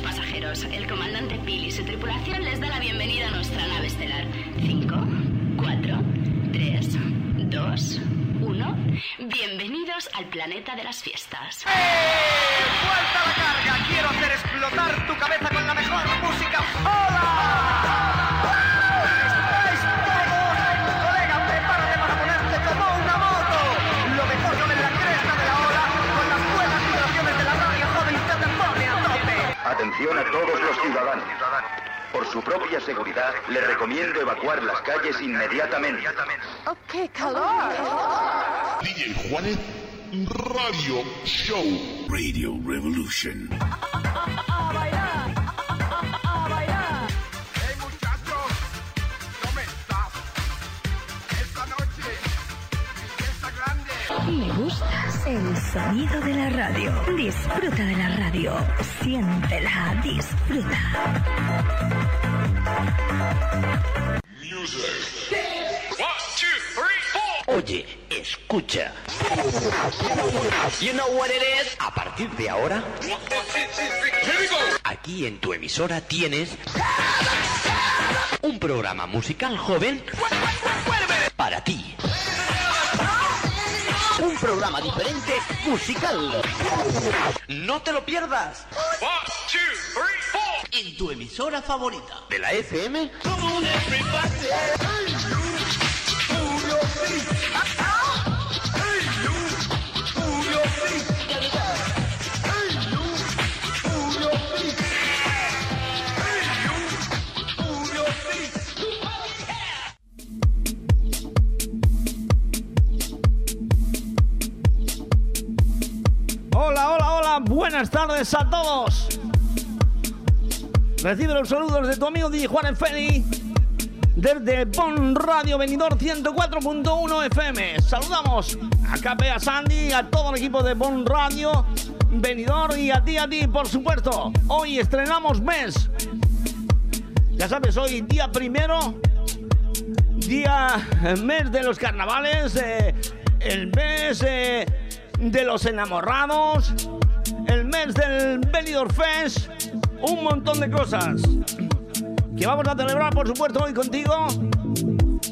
Pasajeros, el comandante Bill y su tripulación les da la bienvenida a nuestra nave estelar. 5, 4, 3, 2, 1. Bienvenidos al planeta de las fiestas. ¡Eh! ¡Vuelta a la carga! Quiero hacer explotar tu cabeza con la mejor música. ¡Hola! Atención a todos los ciudadanos. Por su propia seguridad, le recomiendo evacuar las calles inmediatamente. ¡Oh, qué calor! DJ Juanet Radio Show. Radio Revolution. El sonido de la radio. Disfruta de la radio. Siéntela, disfruta. Oye, escucha. You know what it is? A partir de ahora, aquí en tu emisora tienes un programa musical joven para ti. Programa diferente musical. No te lo pierdas. En tu emisora favorita de la FM. Buenas tardes a todos. Recibe los saludos de tu amigo DJ Juan Enfeli desde Bon Radio Venidor 104.1 FM. Saludamos a KP, a Sandy, a todo el equipo de Bon Radio Venidor y a ti, a ti, por supuesto. Hoy estrenamos mes. Ya sabes, hoy día primero, día, eh, mes de los carnavales, eh, el mes eh, de los enamorados, mes del Benidorm Fest, un montón de cosas que vamos a celebrar, por supuesto, hoy contigo.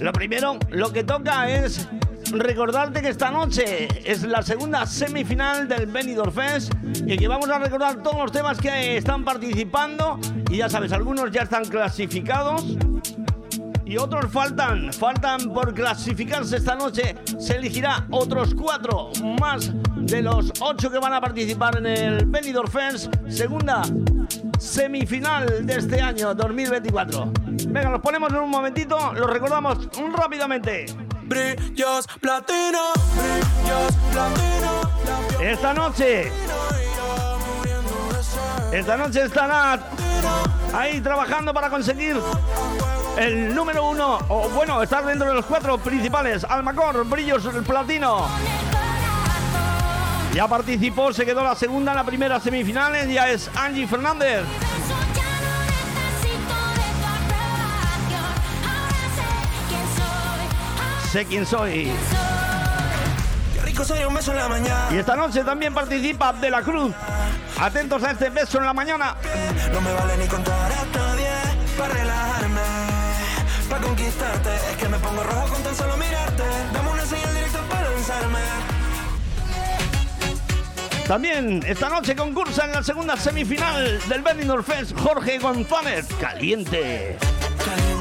Lo primero, lo que toca es recordarte que esta noche es la segunda semifinal del Benidorm Fest y que vamos a recordar todos los temas que están participando y ya sabes, algunos ya están clasificados y otros faltan, faltan por clasificarse esta noche. Se elegirá otros cuatro más de los ocho que van a participar en el Benidorm Fest, segunda semifinal de este año 2024. Venga, los ponemos en un momentito, los recordamos rápidamente. Brillos platino, brillos platino. Esta noche, esta noche estará ahí trabajando para conseguir el número uno, o bueno, estar dentro de los cuatro principales. Almacor, Brillos Platino. Ya participó, se quedó la segunda en la primera semifinales, ya es Angie Fernández. Sé quién soy. Qué rico sería un beso en la mañana. Y esta noche también participa De la Cruz. Atentos a este beso en la mañana. No me vale ni contar hasta nadie para relajarme, conquistarte. Es que me pongo rojo con tan solo mirarte. Dame una señal directa para lanzarme. También esta noche concursa en la segunda semifinal del Benidorm Fest Jorge González. Caliente. Caliente.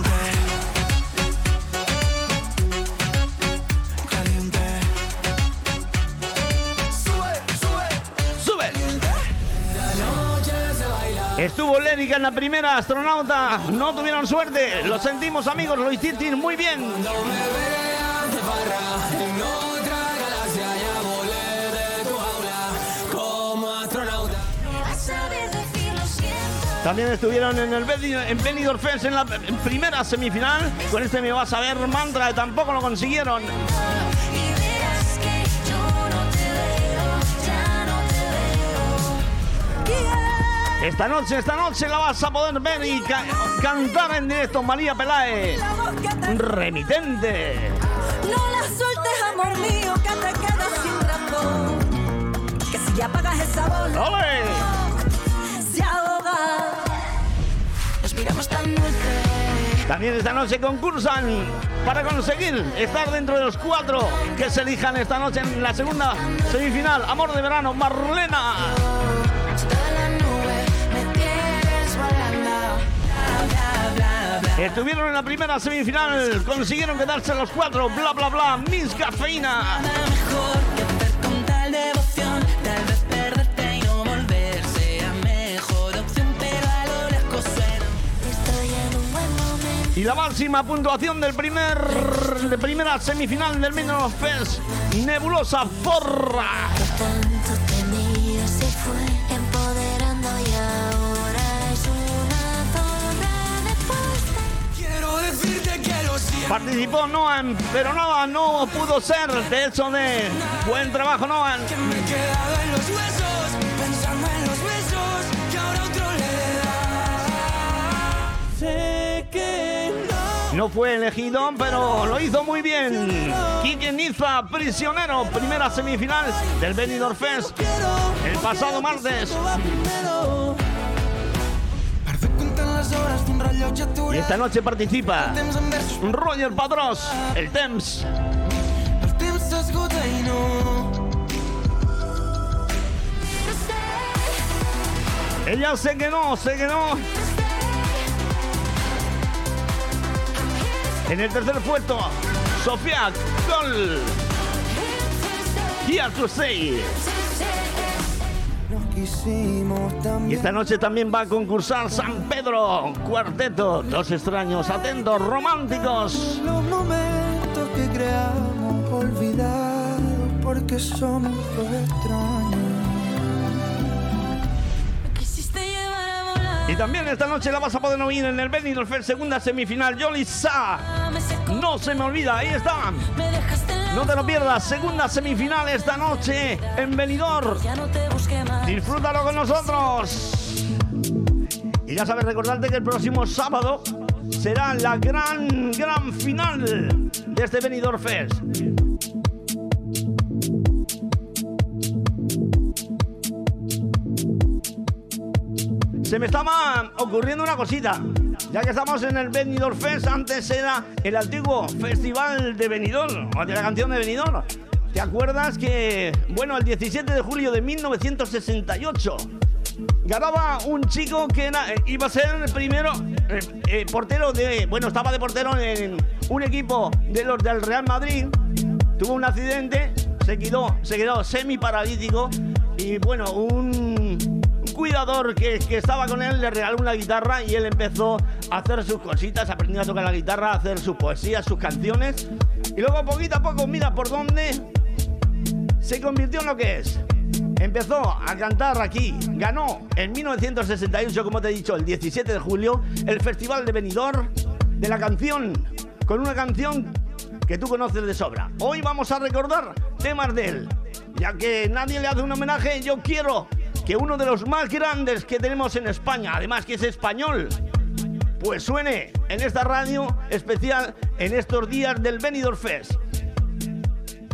Estuvo Lérica en la primera astronauta. No tuvieron suerte. Lo sentimos, amigos. Lo hiciste muy bien. También estuvieron en el Benidorm, en Benidorm Fest en la primera semifinal. Con este me vas a ver mantra. Tampoco lo consiguieron. Esta noche, esta noche la vas a poder ver y ca- cantar en directo María Pelae. Remitente. No la sueltes, amor mío, que te quedas sin razón. Que si ya pagas ¡Ole! se ahoga. llamas tan dulce. También esta noche concursan para conseguir estar dentro de los cuatro que se elijan esta noche en la segunda semifinal. Amor de verano, Marlena. Estuvieron en la primera semifinal, consiguieron quedarse los cuatro, bla bla bla, Miss Cafeína. Y la máxima puntuación del primer de primera semifinal del Minor Fest, Nebulosa Forra. Participó Noan, pero Noan no pudo ser. De hecho, de buen trabajo, Noan. No fue elegido, pero lo hizo muy bien. Quique Niza, prisionero, primera semifinal del Benidorm Fest el pasado martes. Y esta noche participa Roger Padrós, el Temps. el temps s'esgota i no. Ella quedó, se quedó. En el tercer puesto, Sofía Gol. Here to. Y esta noche también va a concursar San Pedro, cuarteto, dos extraños, atentos, románticos. Los momentos que creamos olvidados porque somos dos extraños. Y también esta noche la vas a poder oír en el Benidorm Fest segunda semifinal, Yoli Sa. Me secó, No se me olvida, ahí está. me dejaste en la No te lo pierdas, segunda semifinal esta noche en Benidorm. Disfrútalo con nosotros. Y ya sabes, recordarte que el próximo sábado será la gran, gran final de este Benidorm Fest. Se me estaba ocurriendo una cosita. Ya que estamos en el Benidorm Fest, antes era el antiguo Festival de Benidorm, o de la canción de Benidorm. ¿Te acuerdas que, bueno, el 17 de julio de 1968 ganaba un chico que eh, iba a ser el primero eh, eh, portero de, bueno, estaba de portero en un equipo de los del Real Madrid, tuvo un accidente, se quedó, se quedó semi paralítico y bueno, un cuidador que, que estaba con él le regaló una guitarra y él empezó a hacer sus cositas, aprendió a tocar la guitarra, a hacer sus poesías, sus canciones y luego poquito a poco, mira por dónde se convirtió en lo que es. Empezó a cantar aquí, ganó en 1968, como te he dicho, el 17 de julio, el Festival de Benidorm de la canción, con una canción que tú conoces de sobra. Hoy vamos a recordar temas de él, ya que nadie le hace un homenaje, yo quiero que uno de los más grandes que tenemos en España, además que es español, pues suene en esta radio especial en estos días del Benidorm Fest.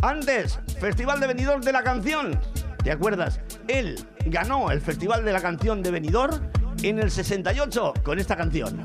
Antes, Festival de Benidorm de la canción. ¿Te acuerdas? Él ganó el Festival de la canción de Benidorm en el 68 con esta canción.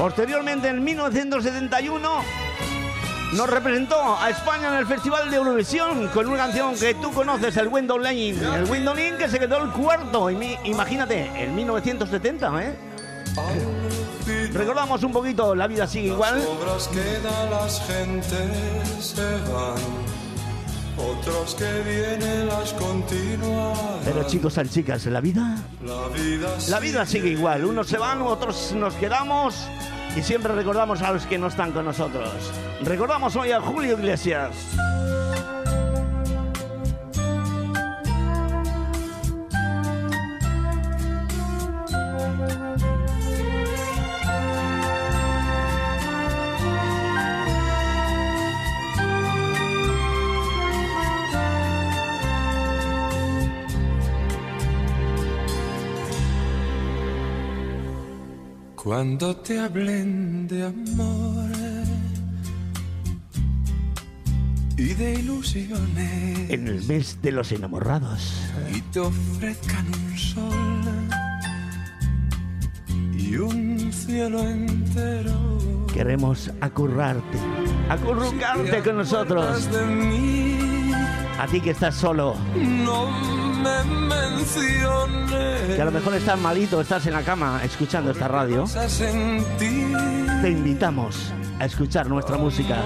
Posteriormente, en 1971, nos representó a España en el Festival de Eurovisión con una canción que tú conoces, el Window Lane. El Window Lane que se quedó el cuarto. Imagínate, en 1970, ¿eh? Recordamos un poquito, la vida sigue igual. Obras quedan, las gentes se van. Otros que vienen las continúan. Pero chicos y chicas, la vida, La vida, la vida sigue igual. Unos se van, otros nos quedamos. Y siempre recordamos a los que no están con nosotros. Recordamos hoy a Julio Iglesias. Cuando te hablen de amor y de ilusiones En el mes de los enamorados. y te ofrezcan un sol y un cielo entero. Queremos acurrarte, acurrucarte con nosotros. de mí, A ti que estás solo, no me menciones. que a lo mejor estás malito, estás en la cama escuchando esta radio. Te invitamos a escuchar nuestra música.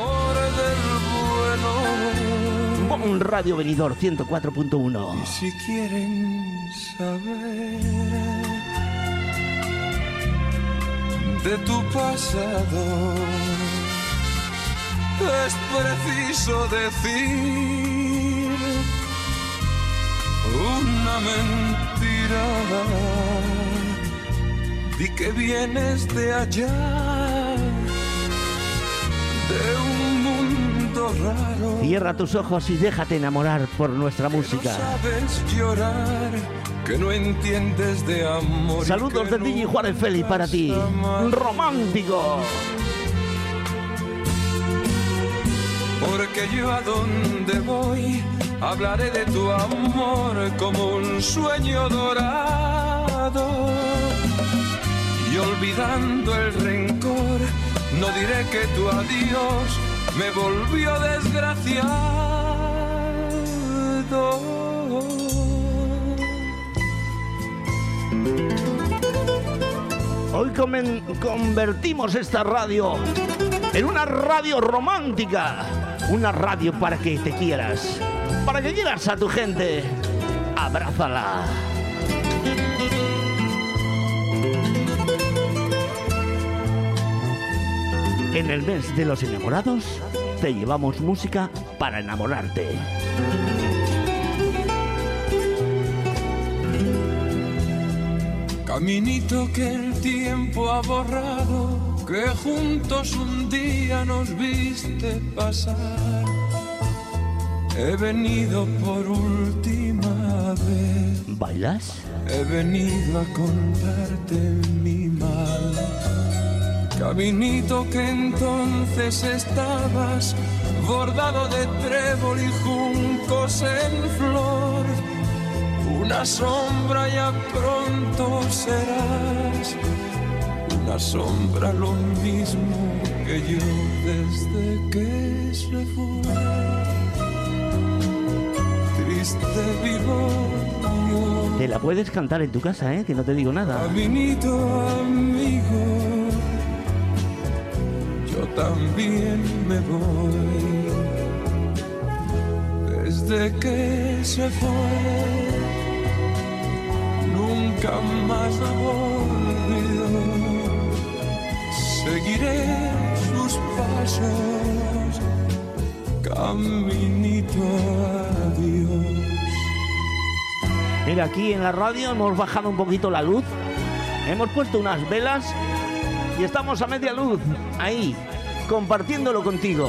Bon Radio Venidor 104.1. Si quieren saber de tu pasado, es preciso decir una mentira. Di que vienes de allá, de un mundo raro. Cierra tus ojos y déjate enamorar por nuestra música. Sabes llorar, que no entiendes de amor. Saludos que de DJ Juárez Feli para ti. Romántico. Porque yo a donde voy hablaré de tu amor como un sueño dorado. Y olvidando el rencor, no diré que tu adiós me volvió desgraciado. Hoy convertimos esta radio en una radio romántica. Una radio para que te quieras. Para que quieras a tu gente. Abrázala. En el mes de los enamorados te llevamos música para enamorarte. Caminito que el tiempo ha borrado, que juntos un día nos viste pasar. He venido por última vez, ¿Bailas? he venido a contarte mi mal. Caminito que entonces estabas bordado de trébol y juncos en flor. Una sombra ya pronto serás, una sombra lo mismo que yo desde que se fue. Te la puedes cantar en tu casa, ¿eh? Que no te digo nada. caminito amigo, yo también me voy. Desde que se fue, nunca más la volvió. Seguiré sus pasos, caminito a Dios. Mira, aquí en la radio hemos bajado un poquito la luz, hemos puesto unas velas y estamos a media luz, ahí, compartiéndolo contigo.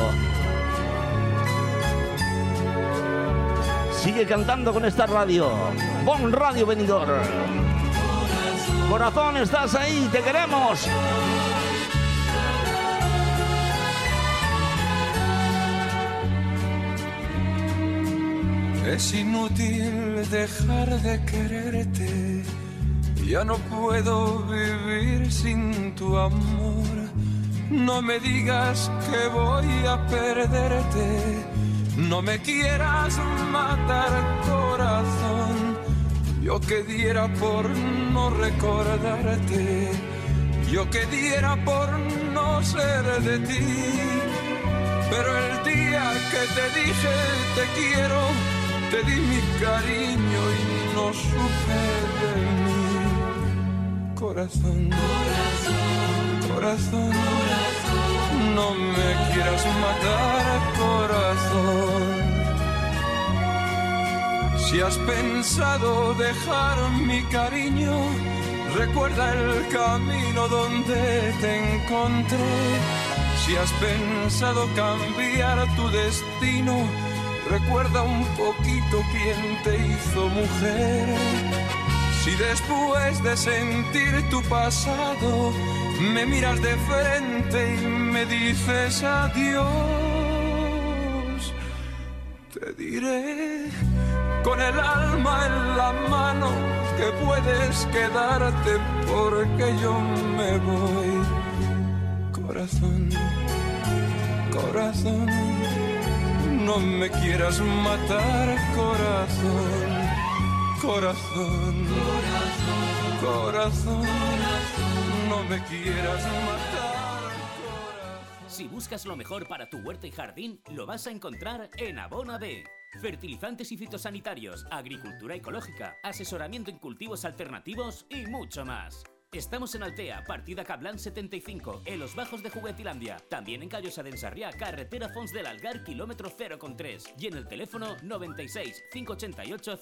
Sigue cantando con esta radio, Bon Radio Venidor. Corazón, estás ahí, te queremos. Es inútil dejar de quererte, ya no puedo vivir sin tu amor. No me digas que voy a perderte, no me quieras matar corazón. Yo que diera por no recordarte, yo que diera por no ser de ti. Pero el día que te dije te quiero, te di mi cariño y no supe de mí. Corazón, corazón, corazón. quieras matar, corazón. Si has pensado dejar mi cariño, recuerda el camino donde te encontré. Si has pensado cambiar tu destino, recuerda un poquito quién te hizo mujer. Si después de sentir tu pasado me miras de frente y me dices adiós, te diré con el alma en la mano que puedes quedarte porque yo me voy. Corazón, corazón, no me quieras matar, corazón, corazón, corazón, no me quieras matar. Si buscas lo mejor para tu huerta y jardín, lo vas a encontrar en Abona B. Fertilizantes y fitosanitarios, agricultura ecológica, asesoramiento en cultivos alternativos y mucho más. Estamos en Altea, partida Cablan 75, en los bajos de Juguetilandia. También en Callosa de carretera Fons del Algar, kilómetro 0,3. Y en el teléfono 96 588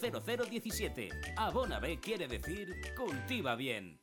0017. Abona B quiere decir cultiva bien.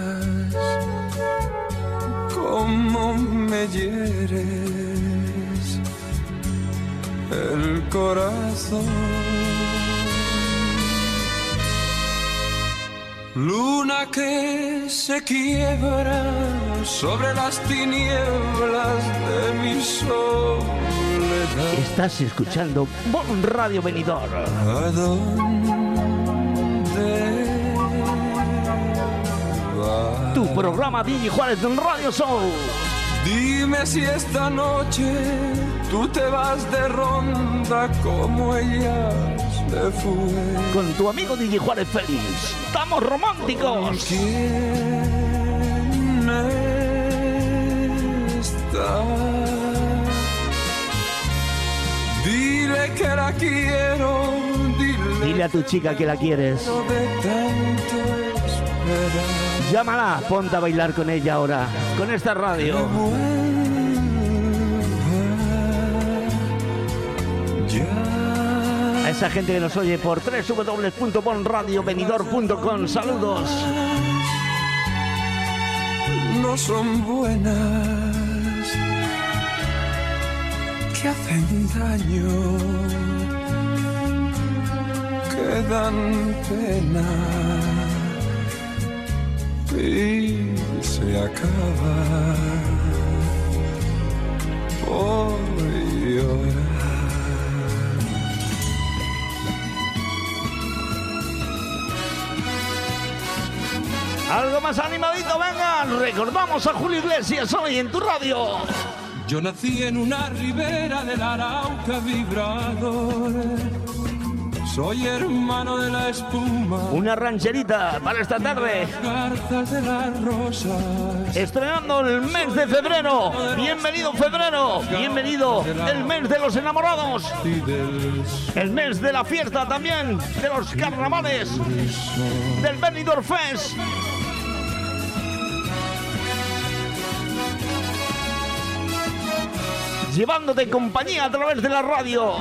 cómo me hieres el corazón. Luna que se quiebra sobre las tinieblas de mi soledad. Estás escuchando Bon Radio Venidor. ¿A dónde Tu programa DJ Juárez Radio Show. Dime si esta noche tú te vas de ronda como ella se fue. Con tu amigo DJ Juárez Félix. ¡Estamos románticos! ¿Quién está? Dile que la quiero, dile Dile a tu chica que la quieres. de tanto esperar. Llámala, ponte a bailar con ella ahora. Con esta radio. A esa gente que nos oye por www.bonradiovenidor.com. Saludos. no son buenas. que hacen daño, que dan pena y se acaba por llorar. Algo más animadito, vengan. Recordamos a Julio Iglesias hoy en tu radio. Yo nací en una ribera del Arauca vibrador. Soy hermano de la espuma. Una rancherita para esta tarde. Garzas de las rosas. Estrenando el mes de febrero. Bienvenido febrero. Bienvenido el mes de los enamorados. El mes de la fiesta también. De los carnavales. Del Benidorm Fest. Llevándote compañía a través de la radio.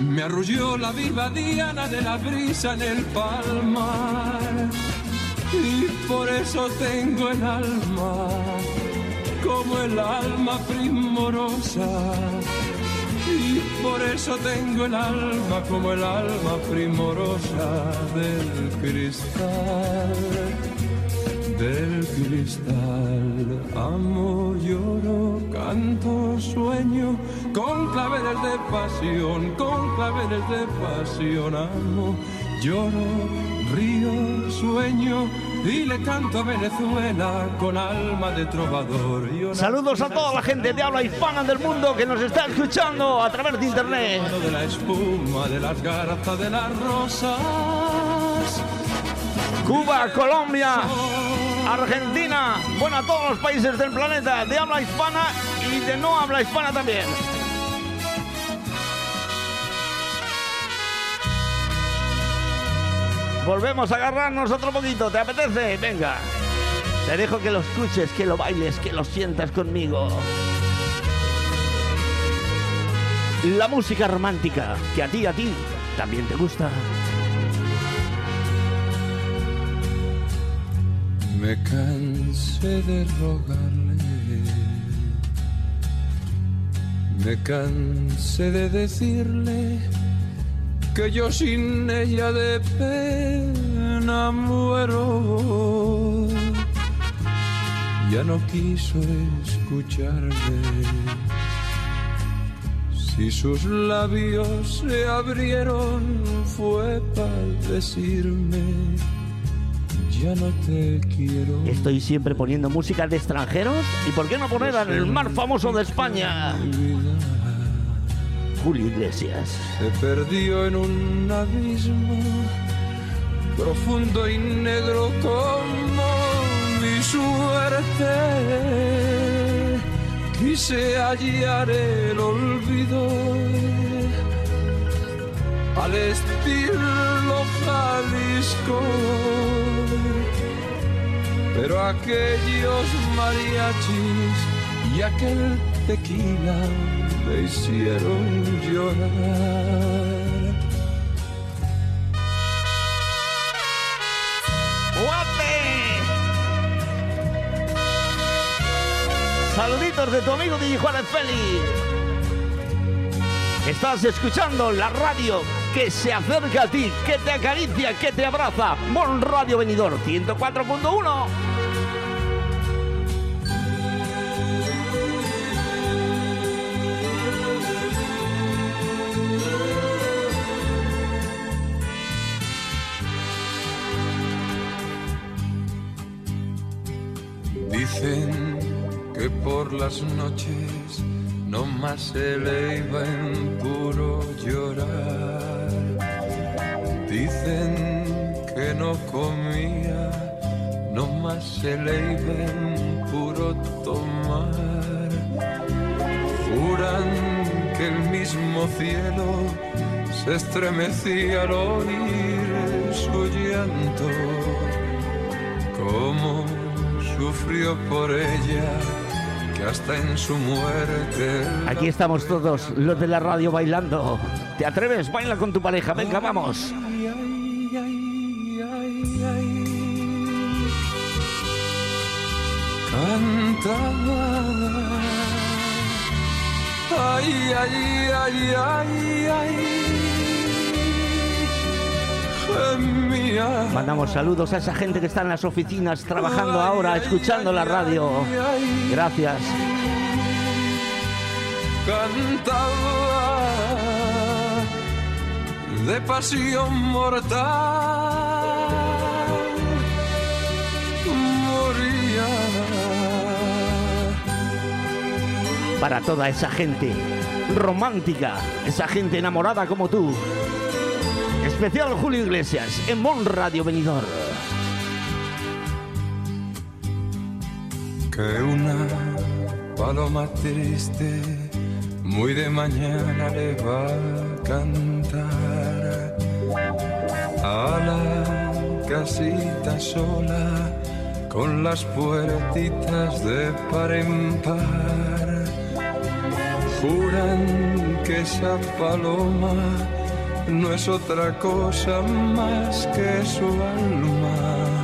Me arrulló la viva diana de la brisa en el palmar. Y por eso tengo el alma como el alma primorosa. Y por eso tengo el alma como el alma primorosa del cristal. Del cristal amo, lloro, canto, sueño con claveles de pasión, con claveles de pasión amo, lloro, río, sueño y le canto a Venezuela con alma de trovador. Una- Saludos a toda la gente de habla hispana del mundo que nos está escuchando a través de internet. de la espuma, de las garzas, de las rosas. Cuba, Colombia, Argentina, bueno, a todos los países del planeta de habla hispana y de no habla hispana también. Volvemos a agarrarnos otro poquito, ¿te apetece? Venga. Te dejo que lo escuches, que lo bailes, que lo sientas conmigo. La música romántica, que a ti, a ti, también te gusta. Me cansé de rogarle, me cansé de decirle que yo sin ella de pena muero. Ya no quiso escucharme. Si sus labios se abrieron fue para decirme ya no te quiero. Estoy siempre poniendo música de extranjeros. ¿Y por qué no poner al más famoso de España? Julio Iglesias. Se perdió en un abismo profundo y negro como mi suerte. Quise hallar el olvido al estilo Jalisco. Pero aquellos mariachis y aquel tequila me hicieron llorar. Saluditos de tu amigo DJ Juárez Feli. Estás escuchando la radio que se acerca a ti, que te acaricia, que te abraza. Bon Radio Venidor 104.1. Dicen que por las noches no más se le iba en puro llorar. Dicen que no comía, no más se le iba en puro tomar. Juran que el mismo cielo se estremecía al oír su llanto. Como sufrió por ella, que hasta en su muerte Aquí estamos todos, los de la radio bailando. ¿Te atreves? Baila con tu pareja. Venga, vamos. Cantaba. Ay, Ay, ay, ay, ay. Mandamos saludos a esa gente que está en las oficinas trabajando ahora, escuchando la radio. Gracias. Cantaba de pasión mortal. Para toda esa gente romántica, esa gente enamorada como tú. Especial Julio Iglesias en Mon Radio Venidor. que una paloma triste muy de mañana le va a cantar a la casita sola con las puertitas de par en par. Juran que esa paloma no es otra cosa más que su alma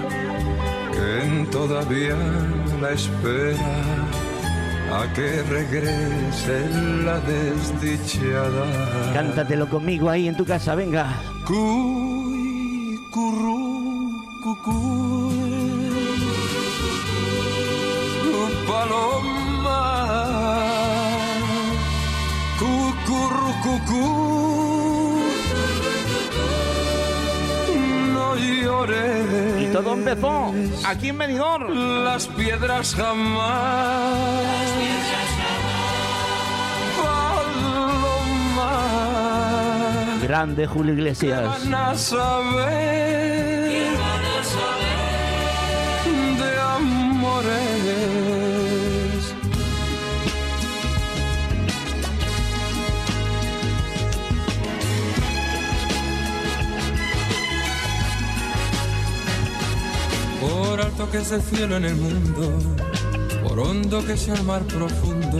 que todavía la espera a que regrese la desdichada. Cántatelo conmigo ahí en tu casa, venga. No llores. Y todo empezó aquí en Benidorm. Las piedras jamás. Paloma. Grande Julio Iglesias. Van a saber Por alto que es el cielo en el mundo, por hondo que sea el mar profundo,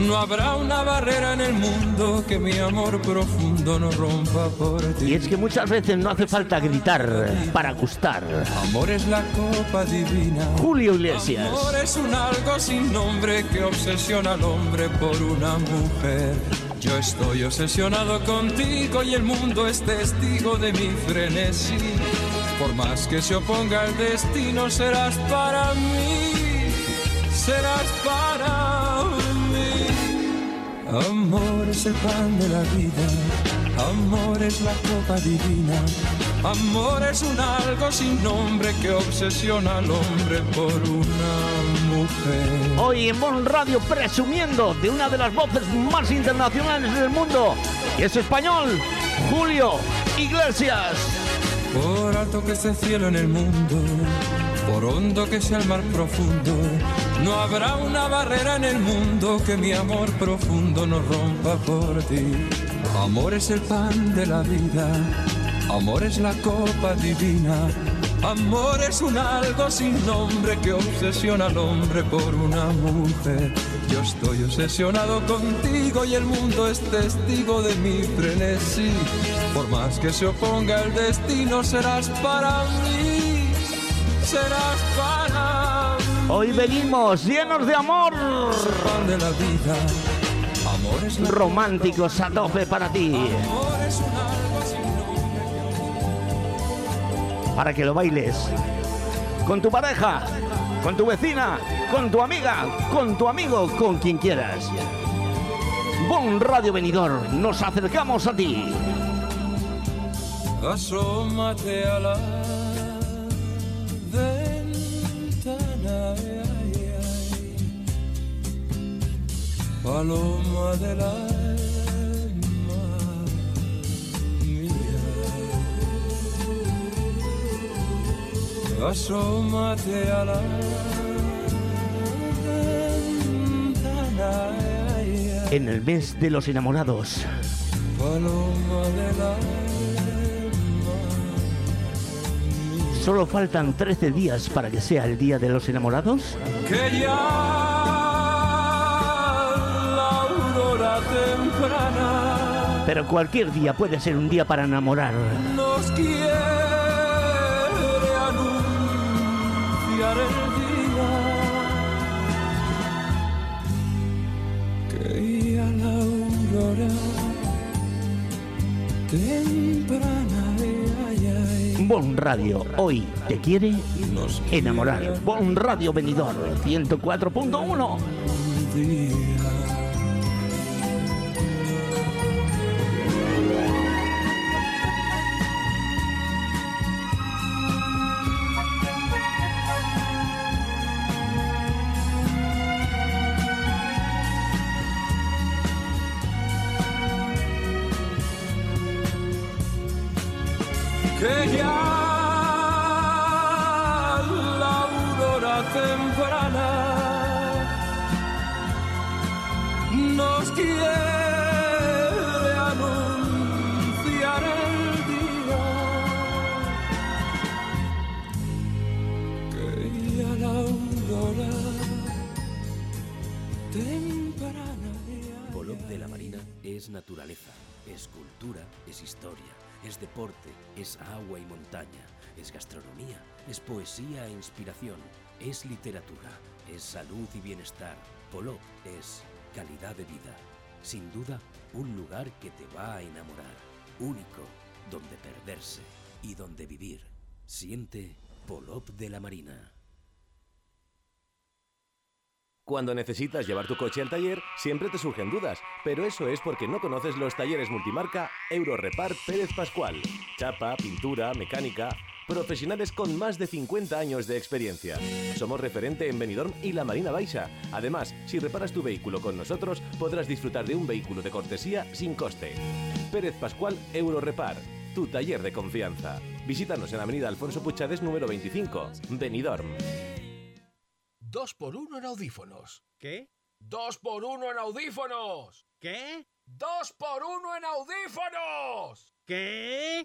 no habrá una barrera en el mundo que mi amor profundo no rompa por ti. Y es que muchas veces no hace falta gritar para gustar. Amor es la copa divina. Julio Iglesias. Amor es un algo sin nombre que obsesiona al hombre por una mujer. Yo estoy obsesionado contigo y el mundo es testigo de mi frenesí. Por más que se oponga el destino, serás para mí, serás para mí. Amor es el pan de la vida, amor es la copa divina. Amor es un algo sin nombre que obsesiona al hombre por una mujer. Hoy en Bon Radio presumiendo de una de las voces más internacionales del mundo. Y es español, Julio Iglesias. Por alto que esté el cielo en el mundo, por hondo que sea el mar profundo, no habrá una barrera en el mundo que mi amor profundo no rompa por ti. Amor es el pan de la vida, amor es la copa divina, amor es un algo sin nombre que obsesiona al hombre por una mujer. Yo estoy obsesionado contigo y el mundo es testigo de mi frenesí. Por más que se oponga el destino, serás para mí, serás para mí. Hoy venimos llenos de amor. Pan de la vida, amor es la Románticos a tope para ti. amor es un algo sin Para que lo bailes. Con tu pareja, con tu vecina, con tu amiga, con tu amigo, con quien quieras. Bon Radio Venidor, nos acercamos a ti. Asómate a la ventana, paloma del alma Asómate a la ventana. En el mes de los enamorados. paloma del alma. Solo faltan 13 días para que sea el día de los enamorados. que ya la aurora temprana Pero cualquier día puede ser un día para enamorar. nos quiere anunciar el día que ya la hora temprana. Bon Radio, hoy te quiere enamorar. Bon Radio Venidor 104.1. inspiración, es literatura, es salud y bienestar. Polop es calidad de vida. Sin duda, un lugar que te va a enamorar, único, donde perderse y donde vivir. Siente Polop de la Marina. Cuando necesitas llevar tu coche al taller, siempre te surgen dudas, pero eso es porque no conoces los talleres multimarca Eurorepar Pérez Pascual. Chapa, pintura, mecánica, profesionales con más de 50 años de experiencia. Somos referente en Benidorm y la Marina Baixa. Además, si reparas tu vehículo con nosotros, podrás disfrutar de un vehículo de cortesía sin coste. Pérez Pascual Eurorepar, tu taller de confianza. Visítanos en Avenida Alfonso Puchades número 25, Benidorm. Dos por uno en audífonos. ¿Qué? ¡Dos por uno en audífonos! ¿Qué? ¡Dos por uno en audífonos! ¿Qué?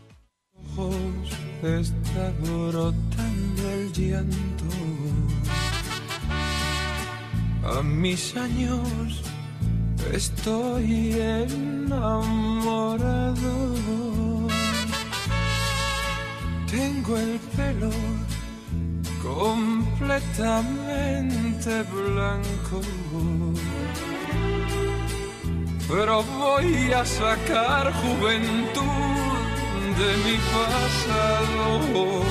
Ojos está brotando el llanto. A mis años estoy enamorado. Tengo el pelo completamente blanco. Pero voy a sacar juventud de mi pasado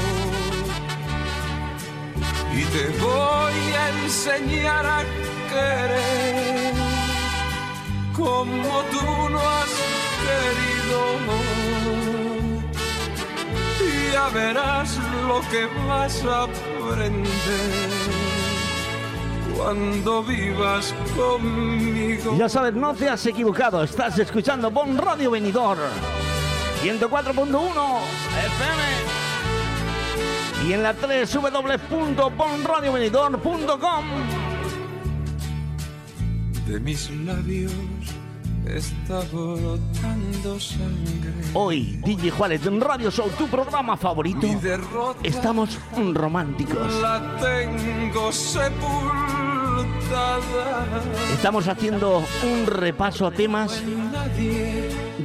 y te voy a enseñar a querer como tú no has querido y ya verás lo que vas a aprender cuando vivas conmigo. Ya sabes, no te has equivocado. Estás escuchando Bon Radio Venidor 104.1 FM y en la www.bonradiovenidor.com. De mis labios está brotando sangre. Hoy, DJ Juárez en Radio Show, tu programa favorito. Estamos románticos. La tengo sepultada. Estamos haciendo un repaso a temas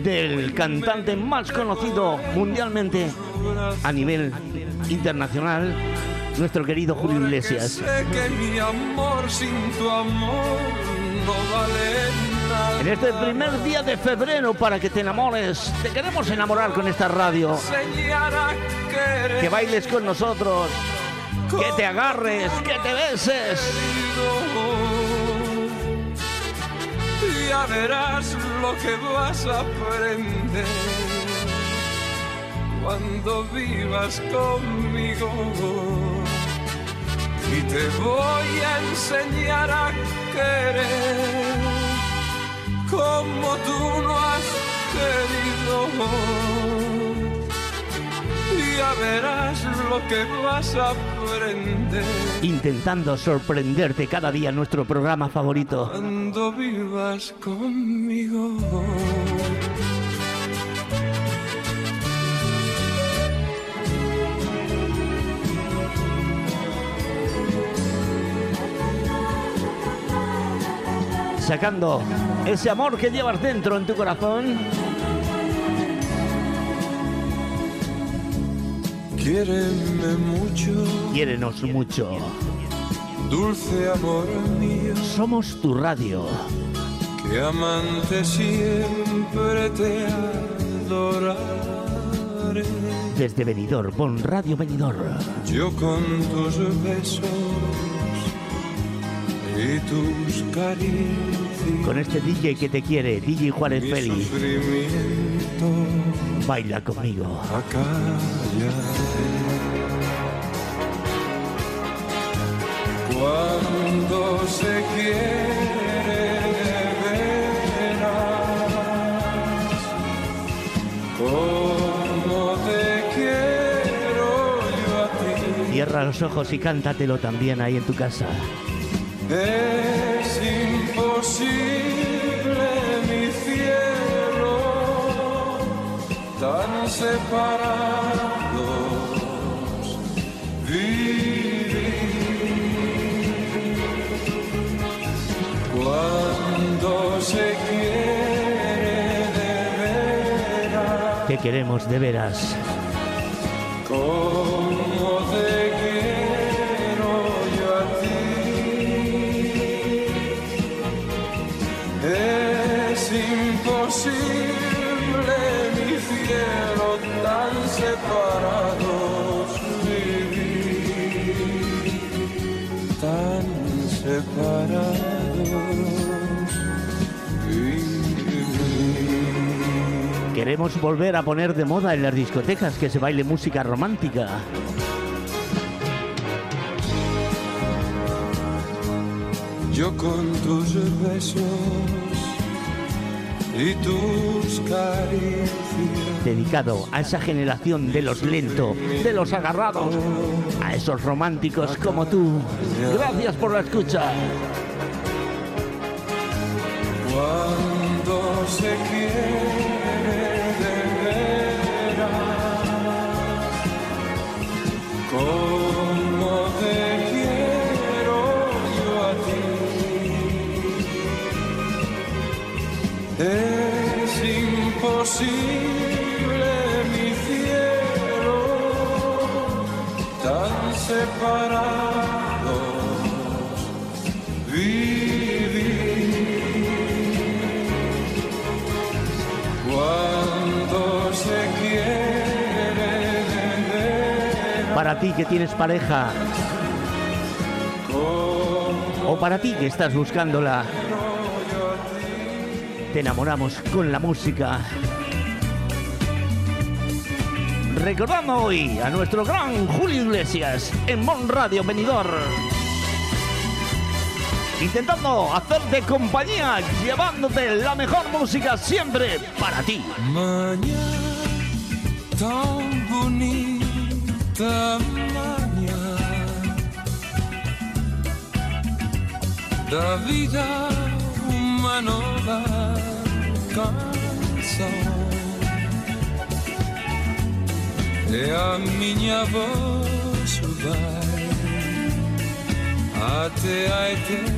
del cantante más conocido mundialmente a nivel internacional, nuestro querido Julio Iglesias. Sé que mi amor sin tu amor no vale nada. En este primer día de febrero para que te enamores, te queremos enamorar con esta radio, que bailes con nosotros, que te agarres, que te beses. Verás lo que vas a aprender cuando vivas conmigo. Y te voy a enseñar a querer tú no has querido. Ya verás lo que vas a aprender Intentando sorprenderte cada día en nuestro programa favorito. cuando vivas conmigo. Sacando ese amor que llevas dentro en tu corazón. Quiéreme mucho, Quiérenos mucho. dulce amor mío, Somos tu radio. que amante siempre te adoraré. Desde Benidorm, Bon Radio Benidorm. Yo con tus besos y tus caricias, Con este DJ que te quiere, DJ Juárez mi Sufrimiento Baila conmigo. Cuando se quiere de veras, como te quiero yo a ti, Cierra los ojos y cántatelo también ahí en tu casa. es imposible tan separados vivir. Cuando se quiere de veras, Te queremos de veras. como Queremos volver a poner de moda en las discotecas que se baile música romántica. Yo con tus besos y tus caricias. Dedicado a esa generación de los lentos, de los agarrados, a esos románticos como tú. Gracias por la escucha. Cuando se quiere que tienes pareja o para ti que estás buscándola, te enamoramos con la música. Recordando hoy a nuestro gran Julio Iglesias en Mon Radio Benidorm. Intentando hacerte compañía, llevándote la mejor música siempre para ti. Mañana da vida uma nova canção e a minha voz vai. Até a eternidade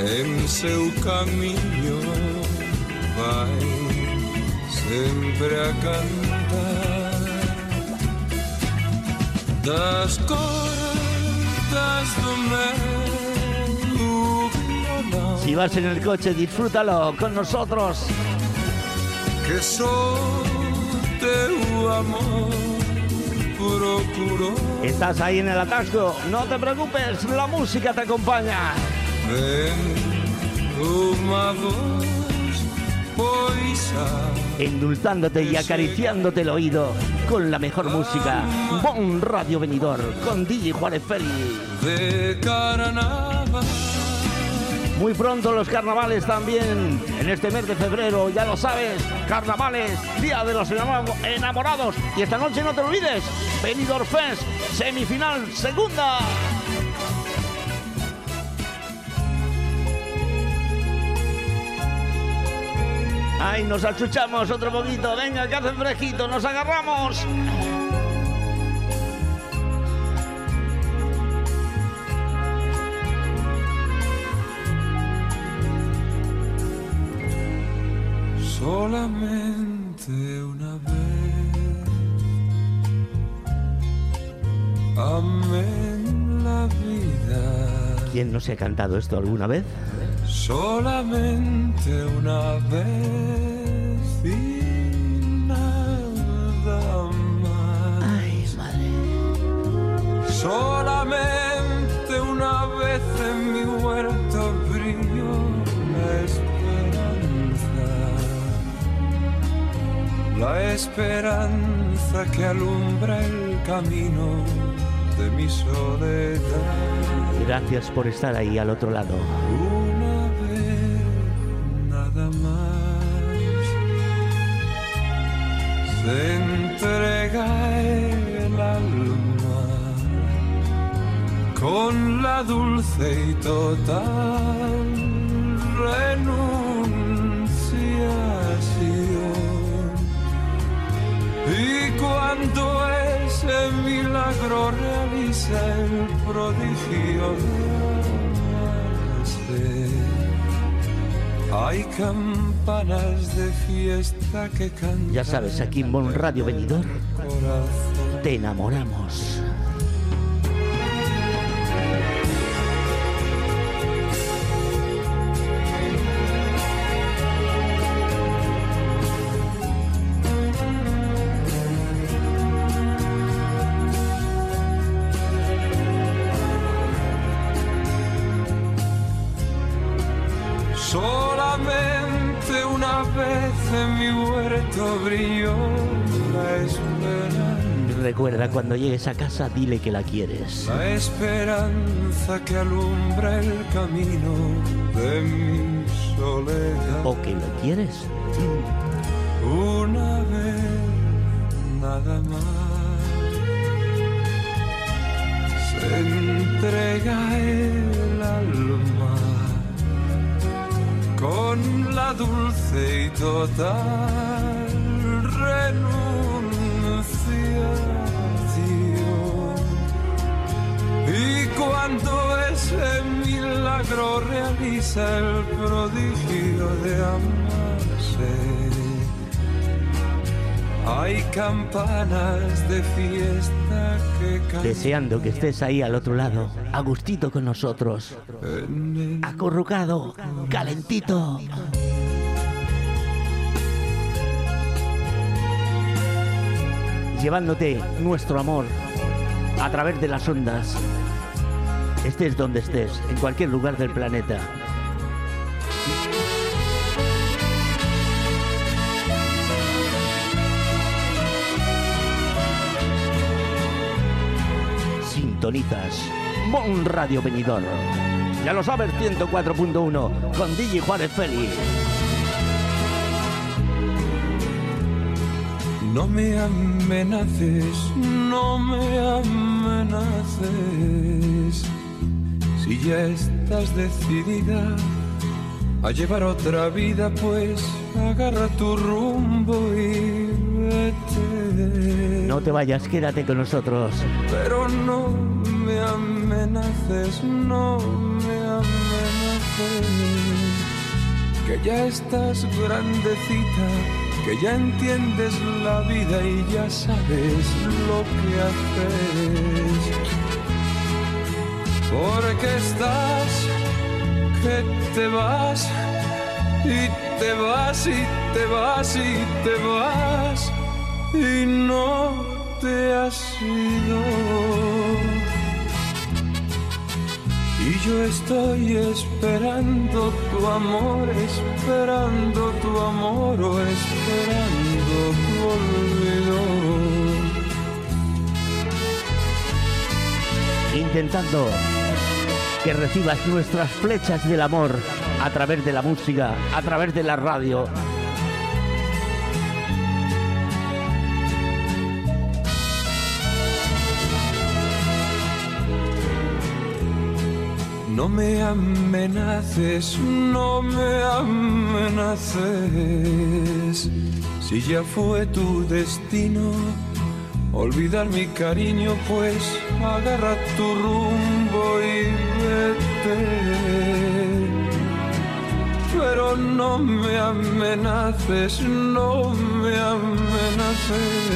em seu caminho vai sempre a cantar das cordas do meu Si vas en el coche, disfrútalo con nosotros. que só teu amor Estás ahí en el atasco, no te preocupes, la música te acompaña. Poisa Endulzándote y acariciándote el oído con la mejor música. Bon Radio Venidor con DJ Juárez Feli. de carnaval Muy pronto los carnavales también, en este mes de febrero, ya lo sabes, carnavales, Día de los enamo- Enamorados. Y esta noche no te olvides, Benidorm Fest, semifinal segunda. Ay, nos achuchamos otro poquito. Venga, que hace fresquito, nos agarramos. Solamente una vez amé en la vida. ¿Quién no se ha cantado esto alguna vez? Solamente una vez y nada más. Ay, madre. Solamente una vez en mi huerto brilló la esperanza. La esperanza que alumbra el camino de mi soledad. Gracias por estar ahí al otro lado. Se entrega el alma con la dulce y total renunciación. Y cuando ese milagro realiza el prodigio de amarse, hay campanas de fiesta que cantan. Ya sabes, aquí en Bon Radio Venidor te enamoramos. Cuando llegues a casa, dile que la quieres. La esperanza que alumbra el camino de mi soledad. ¿O que lo quieres? Una vez nada más se entrega el alma con la dulce y total realiza el prodigio de amarse, hay campanas de fiesta que. Deseando que estés ahí al otro lado, a gustito con nosotros. Acurrucado, calentito. Llevándote nuestro amor a través de las ondas. Estés donde estés, en cualquier lugar del planeta. Sintonizas Bon Radio Venidor. Ya lo sabes, 104.1 con DJ Juárez Félix. No me amenaces, no me amenaces. Si ya estás decidida a llevar otra vida, pues agarra tu rumbo y vete. No te vayas, quédate con nosotros. Pero no me amenaces, no me amenaces. Que ya estás grandecita, que ya entiendes la vida y ya sabes lo que haces. Porque estás, que te vas, y te vas, y te vas, y te vas, y no te has ido. Y yo estoy esperando tu amor, esperando tu amor o esperando tu olvido. Intentando que recibas nuestras flechas del amor a través de la música, a través de la radio. No me amenaces, no me amenaces. Si ya fue tu destino, olvidar mi cariño, pues agarra tu rumbo y vete. Pero no me amenaces, no me amenaces.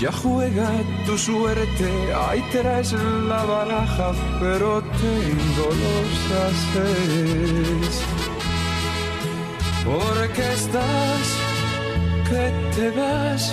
Ya juega tu suerte, ahí traes la baraja, pero tengo los ases. Porque estás, que te vas,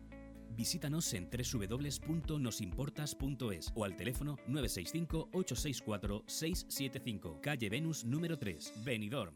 Visítanos en www.nosimportas.es o al teléfono 965-864-675, calle Venus número 3, Benidorm.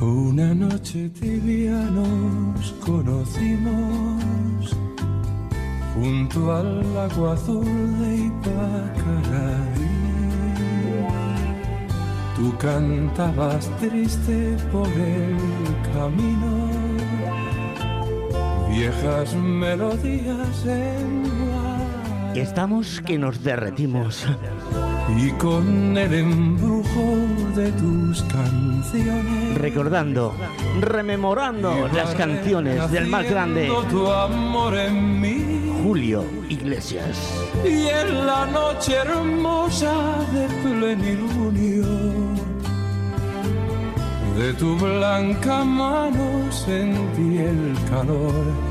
Una noche tibia nos conocimos junto al agua azul de Ipacaraí. Tú cantabas triste por el camino, viejas melodías en Estamos que nos derretimos. Y con el embrujo de tus canciones. Recordando, rememorando las canciones del más grande, tu amor en mí. Julio Iglesias. Y en la noche hermosa de plenilunio de tu blanca mano sentí el calor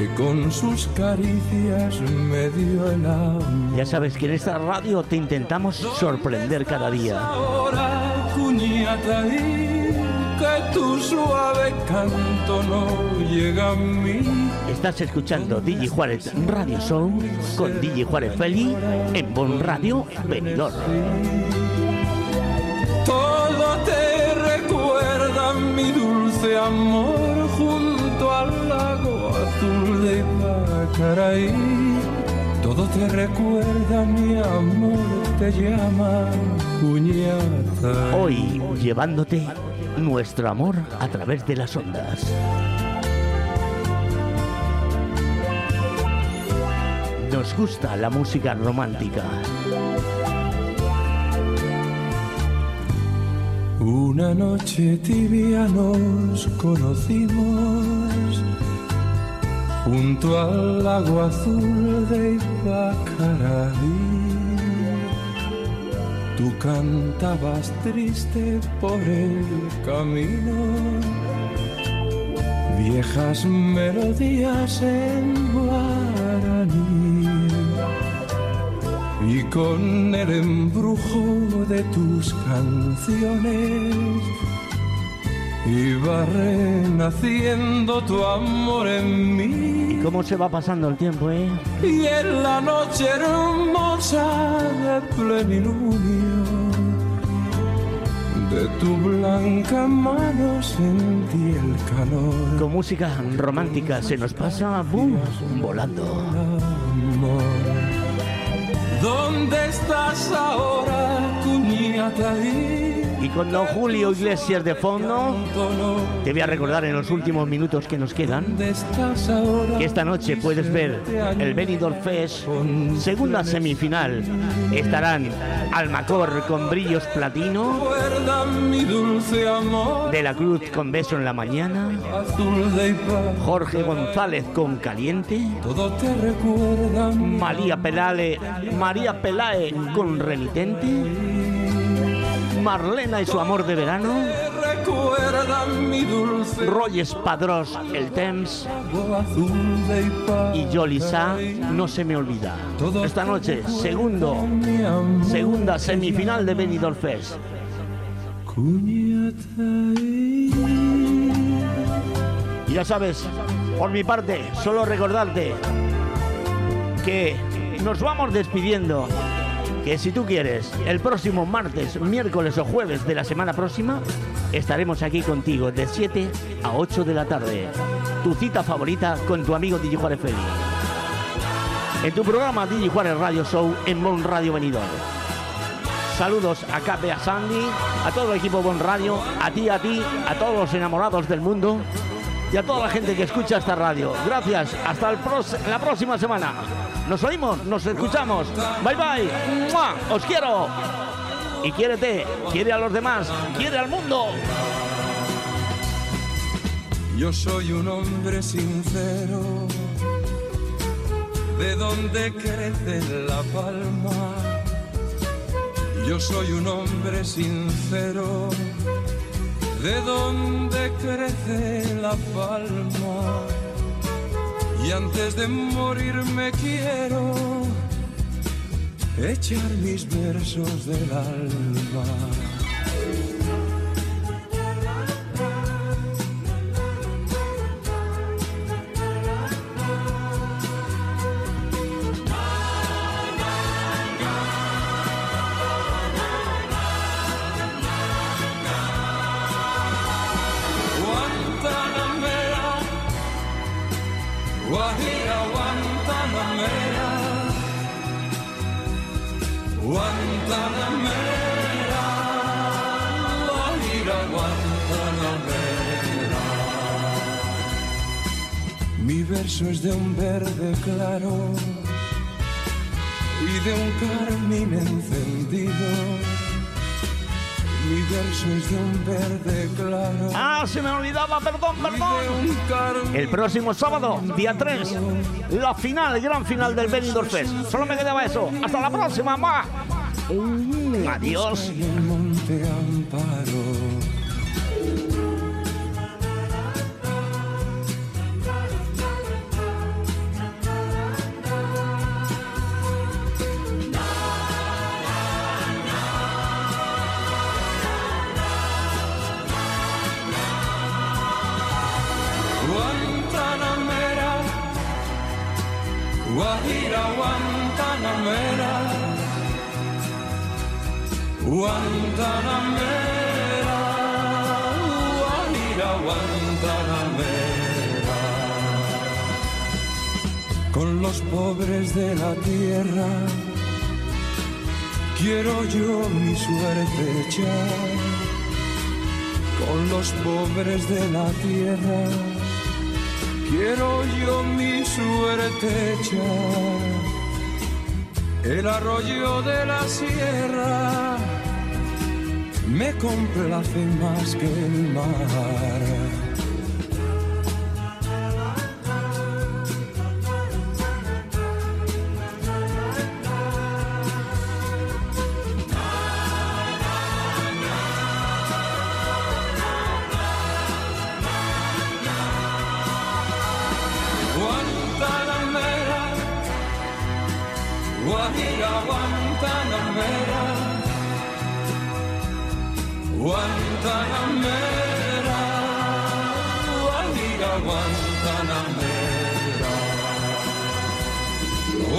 que con sus caricias me dio el amor. Ya sabes que en esta radio te intentamos sorprender cada día. Ahora, cuñata, y que tu suave canto no llega a mí. Estás escuchando Digi Juárez Radio Show con Digi Juárez Feli en Bon Radio Benidorm. Todo te recuerda mi dulce amor junto al lago azul de Ipacaraí. Todo te recuerda mi amor, te llama cuñata. Hoy llevándote nuestro amor a través de las ondas. Nos gusta la música romántica. Una noche tibia nos conocimos junto al lago azul de Ipacaraí. Tú cantabas triste por el camino, viejas melodías en guaraní. Y con el embrujo de tus canciones iba renaciendo tu amor en mí. ¿Y cómo se va pasando el tiempo, eh? Y en la noche hermosa de plenilunio de tu blanca mano sentí el calor. Con música romántica se nos pasa boom, volando. Amor. ¿Dónde estás ahora, cuñata? Con don Julio Iglesias de fondo, te voy a recordar en los últimos minutos que nos quedan que esta noche puedes ver el Benidorm Fest, segunda semifinal. Estarán Almacor con brillos platino, De la Cruz con beso en la mañana. Jorge González con caliente, María Pelale, María Pelae con remitente, Marlena y su amor de verano, recuerda mi dulce Royes Padrós, el Temps y Yolisa, no se me olvida. Esta noche, segundo, segunda semifinal de Benidorm Fest. Y ya sabes, por mi parte, solo recordarte que nos vamos despidiendo. Que si tú quieres, el próximo martes, miércoles o jueves de la semana próxima, estaremos aquí contigo de 7 a 8 de la tarde. Tu cita favorita con tu amigo Digi Juárez Feli. En tu programa Digi Juárez Radio Show en Bon Radio Venidor. Saludos a Cape, a Sandy, a todo el equipo Bon Radio, a ti, a ti, a todos los enamorados del mundo y a toda la gente que escucha esta radio. Gracias, hasta la próxima semana. Nos oímos, nos escuchamos. Bye bye. Os quiero. Y quiérete, quiere a los demás, quiere al mundo. Yo soy un hombre sincero, de donde crece la palma. Yo soy un hombre sincero, de donde crece la palma. Y antes de morir me quiero echar mis versos del alma. Guantanamera, Guajira, Guantanamera. Mi verso es de un verde claro y de un carmín encendido. Mi verso es de un verde claro. Ah, se me olvidaba, perdón, perdón. El próximo sábado, día 3, la final, el gran final del Benidorm Fest. Solo me quedaba eso. Hasta la próxima, ma. Adiós. Guantanamera, Guajira, Guantanamera. Con los pobres de la tierra quiero yo mi suerte echar. Con los pobres de la tierra quiero yo mi suerte echar. El arroyo de la sierra me complace más que el mar.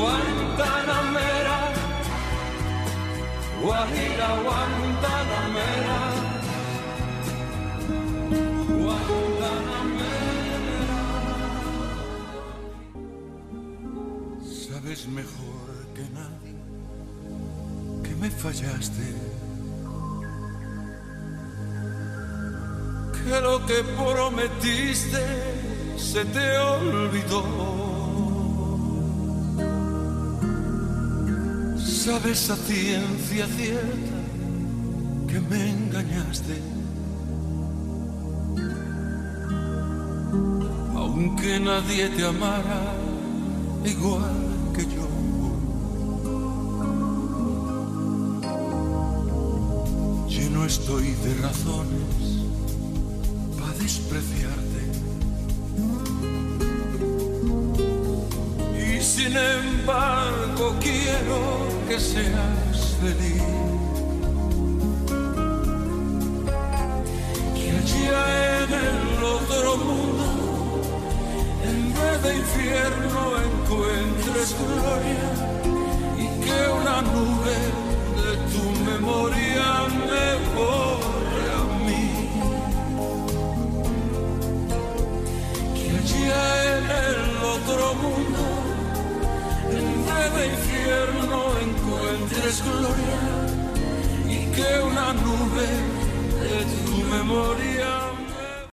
Guantanamera, Guajira, Guantanamera. Sabes mejor que nadie que me fallaste. Que lo que prometiste se te olvidó. Sabes a ciencia cierta que me engañaste. Aunque nadie te amara igual que yo. Lleno estoy de razones para despreciarte. Sin embargo quiero que seas feliz. Que allá en el otro mundo en vez de infierno encuentres gloria y que una nube de tu memoria me borre a mí. Que allá en el otro mundo, de infierno encuentres gloria y que una nube de tu memoria